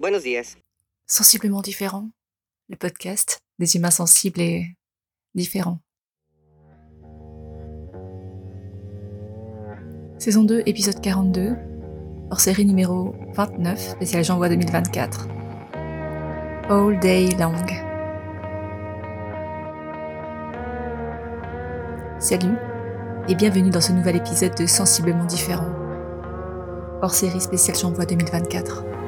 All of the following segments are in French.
Buenos días. Sensiblement différent, le podcast des humains sensibles et différents. Saison 2, épisode 42, hors série numéro 29, spécial J'envoie 2024. All Day Long. Salut et bienvenue dans ce nouvel épisode de Sensiblement différent, hors série spéciale J'envoie 2024.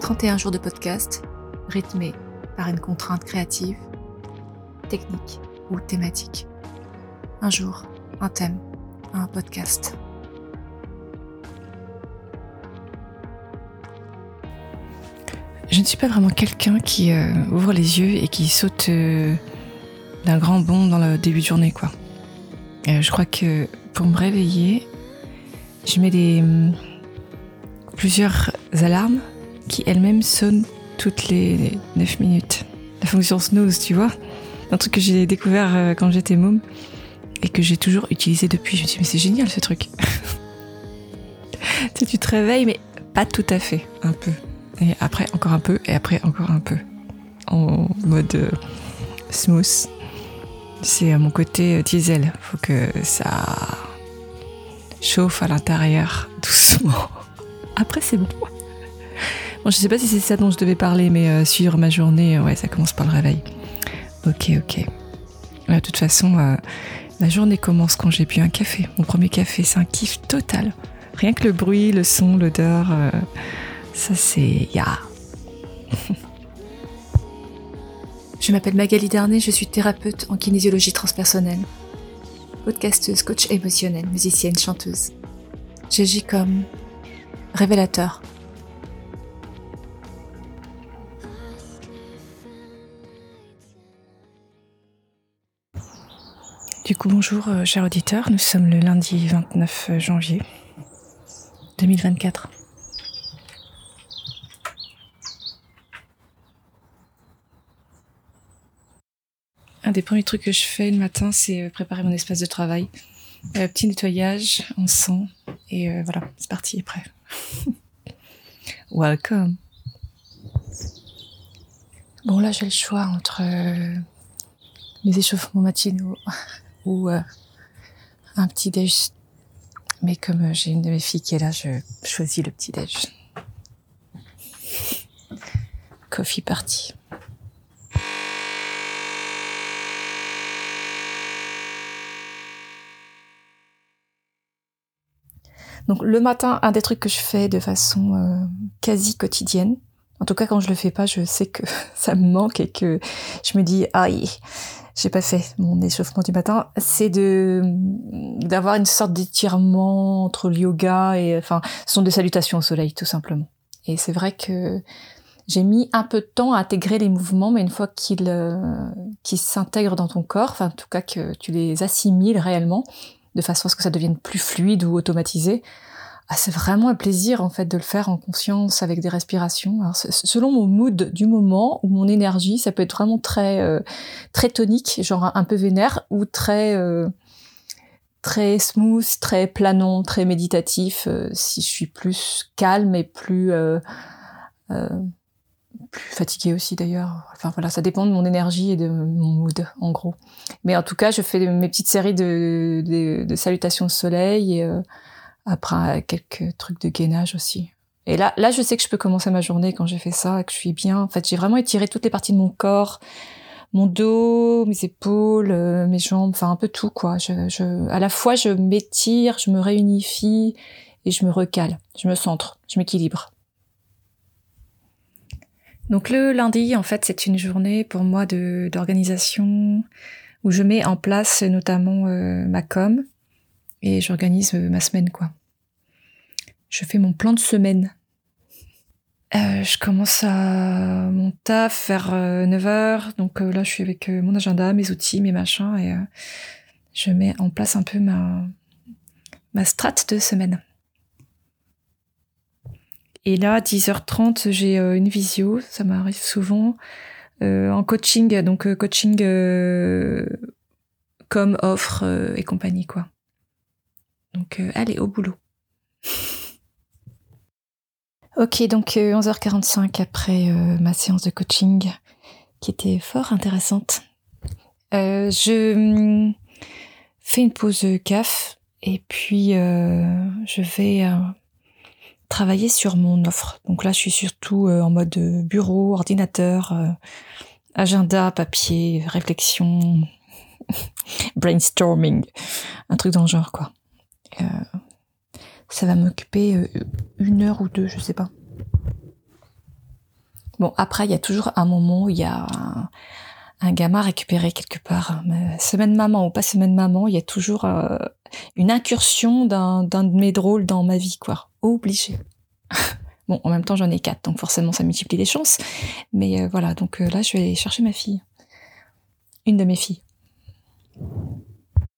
31 jours de podcast, rythmés par une contrainte créative, technique ou thématique. Un jour, un thème, un podcast. Je ne suis pas vraiment quelqu'un qui euh, ouvre les yeux et qui saute euh, d'un grand bond dans le début de journée, quoi. Euh, je crois que pour me réveiller, je mets des plusieurs alarmes qui elles-mêmes sonnent toutes les 9 minutes. La fonction snooze, tu vois Un truc que j'ai découvert euh, quand j'étais môme et que j'ai toujours utilisé depuis. Je me suis dit, mais c'est génial ce truc. tu te réveilles, mais pas tout à fait, un peu. Et après, encore un peu, et après, encore un peu. En mode euh, smooth. C'est à mon côté euh, diesel. Faut que ça chauffe à l'intérieur, doucement. Après, c'est bon. Bon, je sais pas si c'est ça dont je devais parler, mais euh, suivre ma journée, ouais, ça commence par le réveil. Ok, ok. De toute façon, euh, la journée commence quand j'ai bu un café. Mon premier café, c'est un kiff total. Rien que le bruit, le son, l'odeur, euh, ça c'est ya. Je m'appelle Magali Darnay, je suis thérapeute en kinésiologie transpersonnelle. Podcasteuse, coach émotionnelle, musicienne, chanteuse. J'agis comme révélateur. Bonjour, euh, chers auditeurs. Nous sommes le lundi 29 janvier 2024. Un des premiers trucs que je fais le matin, c'est euh, préparer mon espace de travail. Euh, petit nettoyage, on sent, et voilà, c'est parti, prêt. Welcome. Bon, là, j'ai le choix entre mes échauffements matinaux ou euh, un petit déj. Mais comme euh, j'ai une de mes filles qui est là, je choisis le petit déj. Coffee party. Donc le matin, un des trucs que je fais de façon euh, quasi quotidienne, en tout cas quand je le fais pas, je sais que ça me manque et que je me dis aïe, j'ai pas fait mon échauffement du matin, c'est de d'avoir une sorte d'étirement entre le yoga et enfin, ce sont des salutations au soleil tout simplement. Et c'est vrai que j'ai mis un peu de temps à intégrer les mouvements, mais une fois qu'ils euh, s'intègrent dans ton corps, enfin en tout cas que tu les assimiles réellement, de façon à ce que ça devienne plus fluide ou automatisé, ah, c'est vraiment un plaisir en fait de le faire en conscience avec des respirations. Selon mon mood du moment ou mon énergie, ça peut être vraiment très euh, très tonique, genre un, peu vénère, ou très euh, très smooth, très planant, très méditatif. euh, si je suis plus calme et plus plus fatiguée aussi d'ailleurs. Enfin voilà, ça dépend de mon énergie et de mon mood en gros. Mais en tout cas, je fais mes petites séries de, de, de salutations au soleil et après quelques trucs de gainage aussi. Et là, là, je sais que je peux commencer ma journée quand j'ai fait ça, que je suis bien. En fait, j'ai vraiment étiré toutes les parties de mon corps, mon dos, mes épaules, euh, mes jambes, enfin un peu tout quoi. À la fois, je m'étire, je me réunifie et je me recale, je me centre, je m'équilibre. Donc le lundi, en fait, c'est une journée pour moi d'organisation où je mets en place notamment euh, ma com et j'organise euh, ma semaine quoi. Je fais mon plan de semaine. Euh, je commence à mon taf vers 9h, donc euh, là je suis avec euh, mon agenda, mes outils, mes machins et euh, je mets en place un peu ma ma de semaine. Et là, 10h30, j'ai euh, une visio, ça m'arrive souvent, euh, en coaching, donc euh, coaching euh, comme offre euh, et compagnie, quoi. Donc, euh, allez, au boulot. Ok, donc 11h45 après ma séance de coaching qui était fort intéressante. je hum, fais une pause CAF et puis je vais travailler sur mon offre. Donc là, je suis surtout en mode bureau, ordinateur, agenda, papier, réflexion, brainstorming, un truc dans le genre quoi. Euh, ça va m'occuper euh, une heure ou deux, je sais pas. Bon, après, il y a toujours un moment où il y a un, gamin récupéré quelque part. semaine maman ou pas semaine maman, il y a toujours euh, une incursion d'un de mes drôles dans ma vie, quoi. Obligé. bon, en même temps, j'en ai quatre, donc forcément, ça multiplie les chances. Mais voilà, donc là, je vais aller chercher ma fille. Une de mes filles.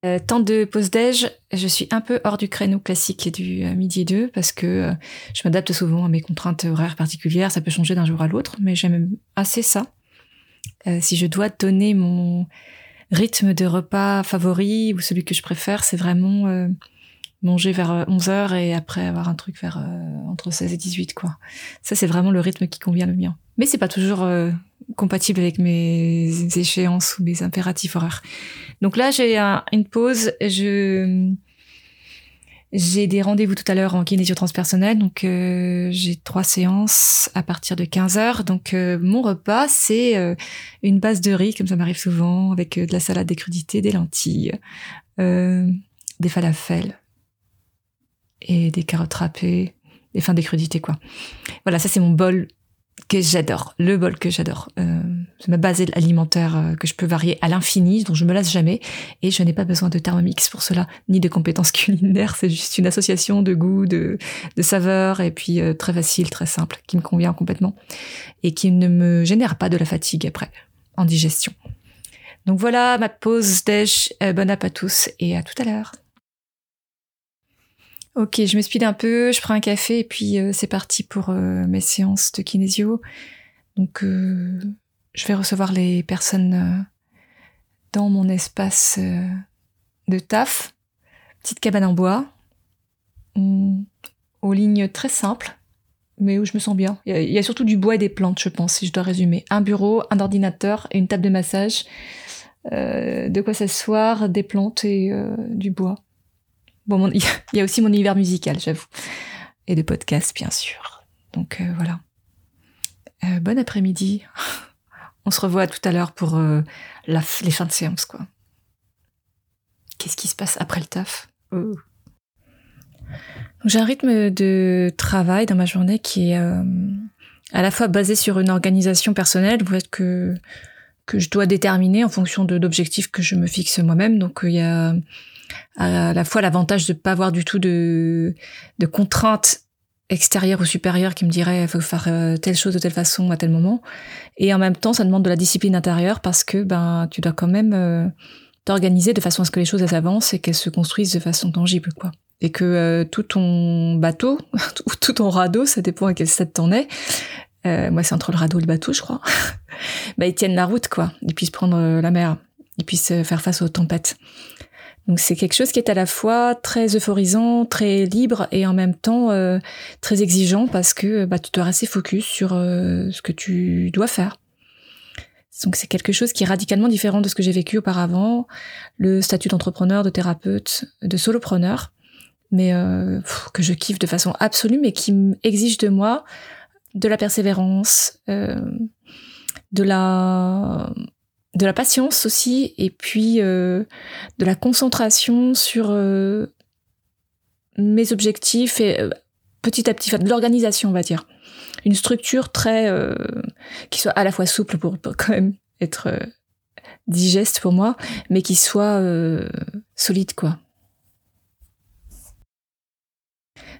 Euh, temps de pause déj, je suis un peu hors du créneau classique du euh, midi 2 parce que euh, je m'adapte souvent à mes contraintes horaires particulières. Ça peut changer d'un jour à l'autre, mais j'aime assez ça. si je dois donner mon rythme de repas favori ou celui que je préfère, c'est vraiment manger vers 11h et après avoir un truc vers entre 16 et 18 quoi. Ça c'est vraiment le rythme qui convient le mien. Mais c'est pas toujours compatible avec mes échéances ou mes impératifs horaires. Donc là, j'ai une pause. J'ai des rendez-vous tout à l'heure en kinésio transpersonnel, donc euh, j'ai trois séances à partir de 15 heures. Donc euh, mon repas, c'est euh, une base de riz, comme ça m'arrive souvent, avec de la salade, des crudités, des lentilles, des falafels et des carottes râpées, des fins des crudités quoi. Voilà, ça c'est mon bol que j'adore, le bol que j'adore. Ma base alimentaire euh, que je peux varier à l'infini, dont je me lasse jamais, et je n'ai pas besoin de Thermomix pour cela, ni de compétences culinaires. C'est juste une association de goûts, de, saveurs, et puis euh, très facile, très simple, qui me convient complètement, et qui ne me génère pas de la fatigue après, en digestion. Donc voilà ma pause déj. bon app à tous, et à tout à l'heure. Ok, je me speed un peu, je prends un café et puis euh, c'est parti pour euh, mes séances de kinésio. Donc euh, je vais recevoir les personnes dans mon espace de taf, petite cabane en bois, aux lignes très simples, mais où je me sens bien. Il y, a, surtout du bois et des plantes, je pense, si je dois résumer. Un bureau, un ordinateur et une table de massage, de quoi s'asseoir, des plantes et du bois. Bon, il y a aussi mon univers musical, j'avoue. Et de podcasts, bien sûr. Donc euh, voilà. Euh, bon après-midi. On se revoit tout à l'heure pour euh, les fins de séance, quoi. Qu'est-ce qui se passe après le taf? Oh. J'ai un rythme de travail dans ma journée qui est à la fois basé sur une organisation personnelle, que que je dois déterminer en fonction de l'objectif que je me fixe moi-même. Donc il y a à la fois l'avantage de pas avoir du tout de, de contraintes extérieures ou supérieures qui me diraient il faut faire euh, telle chose de telle façon à tel moment. Et en même temps ça demande de la discipline intérieure parce que ben tu dois quand même euh, t'organiser de façon à ce que les choses elles avancent et qu'elles se construisent de façon tangible quoi. Et que euh, tout ton bateau ou tout ton radeau ça dépend à quel stade t'en es moi c'est entre le radeau et le bateau je crois bah ils tiennent la route quoi. Ils puissent prendre la mer. Ils puissent faire face aux tempêtes donc c'est quelque chose qui est à la fois très euphorisant, très libre et en même temps euh, très exigeant parce que bah, tu dois rester focus sur euh, ce que tu dois faire. Donc c'est quelque chose qui est radicalement différent de ce que j'ai vécu auparavant, le statut d'entrepreneur, de thérapeute, de solopreneur, mais euh, que je kiffe de façon absolue, mais qui exige de moi de la persévérance, de la de la patience aussi, et puis euh, de la concentration sur euh, mes objectifs et euh, petit à petit, de l'organisation, on va dire. Une structure très qui soit à la fois souple pour, quand même être digeste pour moi, mais qui soit solide, quoi.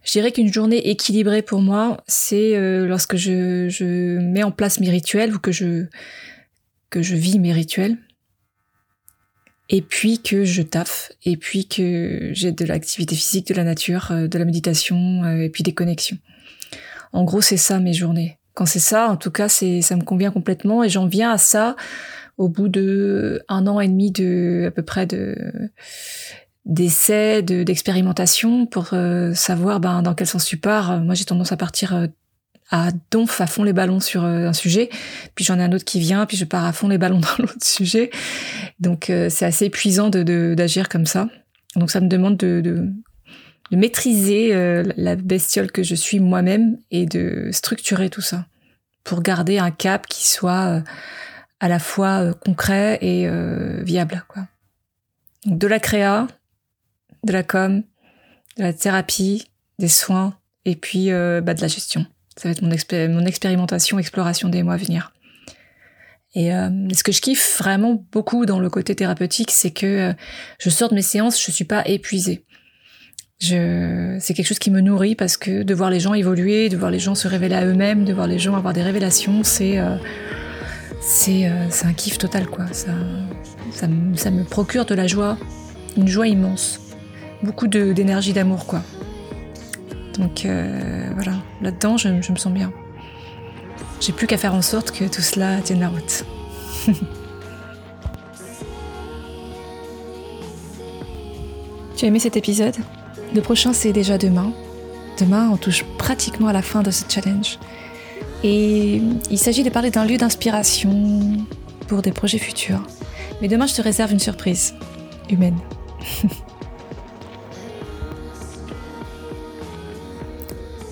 Je dirais qu'une journée équilibrée pour moi, c'est lorsque je, je mets en place mes rituels ou que je que je vis mes rituels, et puis que je taffe, et puis que j'ai de l'activité physique, de la nature, euh, de la méditation, euh, et puis des connexions. En gros, c'est ça mes journées. Quand c'est ça, en tout cas, c'est ça me convient complètement, et j'en viens à ça au bout de un an et demi de à peu près de d'essais, de d'expérimentation pour euh, savoir ben dans quel sens tu pars. Moi, j'ai tendance à partir à donf à fond les ballons sur euh, un sujet, puis j'en ai un autre qui vient, puis je pars à fond les ballons dans l'autre sujet. Donc euh, c'est assez épuisant de d'agir comme ça. Donc ça me demande de, de, maîtriser euh, la bestiole que je suis moi-même et de structurer tout ça pour garder un cap qui soit à la fois concret et viable. Quoi. Donc de la créa, de la com, de la thérapie, des soins et puis bah, de la gestion. Ça va être mon, mon expérimentation, exploration des mois à venir. Et euh, ce que je kiffe vraiment beaucoup dans le côté thérapeutique, c'est que euh, je sors de mes séances, je suis pas épuisée. Je, c'est quelque chose qui me nourrit parce que de voir les gens évoluer, de voir les gens se révéler à eux-mêmes, de voir les gens avoir des révélations, c'est euh, un kiff total quoi. Ça, ça, ça me procure de la joie, une joie immense, beaucoup d'énergie, d'amour quoi. Donc euh, voilà, là-dedans, je, me sens bien. J'ai plus qu'à faire en sorte que tout cela tienne la route. tu as aimé cet épisode? Le prochain, c'est déjà demain. Demain, on touche pratiquement à la fin de ce challenge. Et il s'agit de parler d'un lieu d'inspiration pour des projets futurs. Mais demain, je te réserve une surprise humaine.